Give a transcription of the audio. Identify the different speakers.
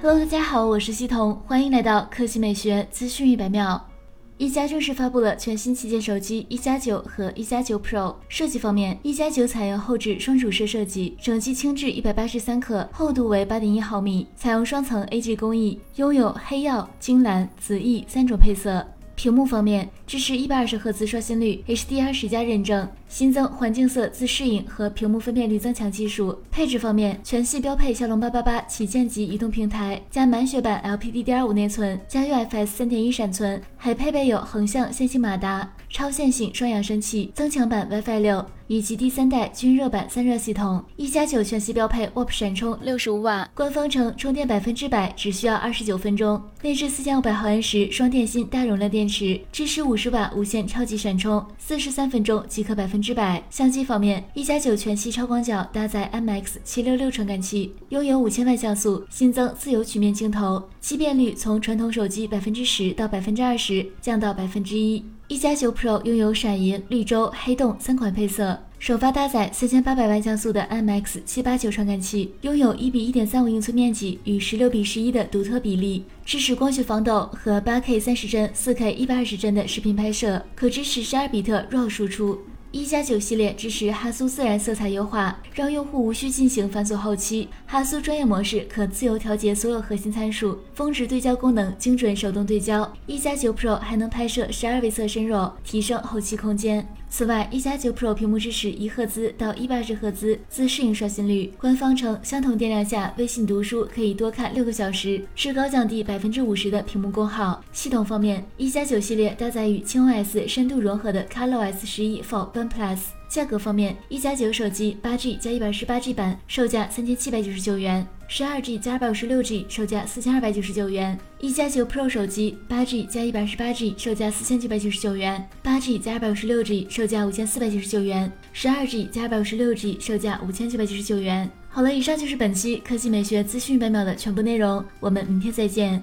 Speaker 1: Hello，大家好，我是西彤，欢迎来到科技美学资讯一百秒。一加正式发布了全新旗舰手机一加九和一加九 Pro。设计方面，一加九采用后置双主摄设计，整机轻质一百八十三克，厚度为八点一毫米，采用双层 AG 工艺，拥有黑曜、金蓝、紫翼三种配色。屏幕方面，支持一百二十赫兹刷新率，HDR 十加认证，新增环境色自适应和屏幕分辨率增强技术。配置方面，全系标配骁龙八八八旗舰级移动平台，加满血版 LPDDR 五内存，加 UFS 三点一闪存，还配备有横向线性马达、超线性双扬声器、增强版 WiFi 六。以及第三代均热版散热系统，一加九全系标配 WAP 闪充六十五瓦，官方称充电百分之百只需要二十九分钟，内置四千五百毫安时双电芯大容量电池，支持五十瓦无线超级闪充，四十三分钟即可百分之百。相机方面，一加九全系超广角搭载 MX 七六六传感器，拥有五千万像素，新增自由曲面镜头，畸变率从传统手机百分之十到百分之二十降到百分之一。一加九 Pro 拥有闪银、绿洲、黑洞三款配色，首发搭载四千八百万像素的 IMX 七八九传感器，拥有一比一点三五英寸面积与十六比十一的独特比例，支持光学防抖和八 K 三十帧、四 K 一百二十帧的视频拍摄，可支持十二比特 RAW 输出。一加九系列支持哈苏自然色彩优化，让用户无需进行繁琐后期。哈苏专业模式可自由调节所有核心参数，峰值对焦功能精准手动对焦。一加九 Pro 还能拍摄十二位侧身 RAW，提升后期空间。此外，一加九 Pro 屏幕支持一赫兹到一百二十赫兹自适应刷新率，官方称相同电量下，微信读书可以多看六个小时，至高降低百分之五十的屏幕功耗。系统方面，一加九系列搭载与轻 OS 深度融合的 ColorOS 十一 Fold One Plus。价格方面，一加九手机八 G 加一百二十八 G 版售价三千七百九十九元，十二 G 加二百五十六 G 售价四千二百九十九元。一加九 Pro 手机八 G 加一百二十八 G 售价四千九百九十九元，八 G 加二百五十六 G 售价五千四百九十九元，十二 G 加二百五十六 G 售价五千九百九十九元。好了，以上就是本期科技美学资讯百秒的全部内容，我们明天再见。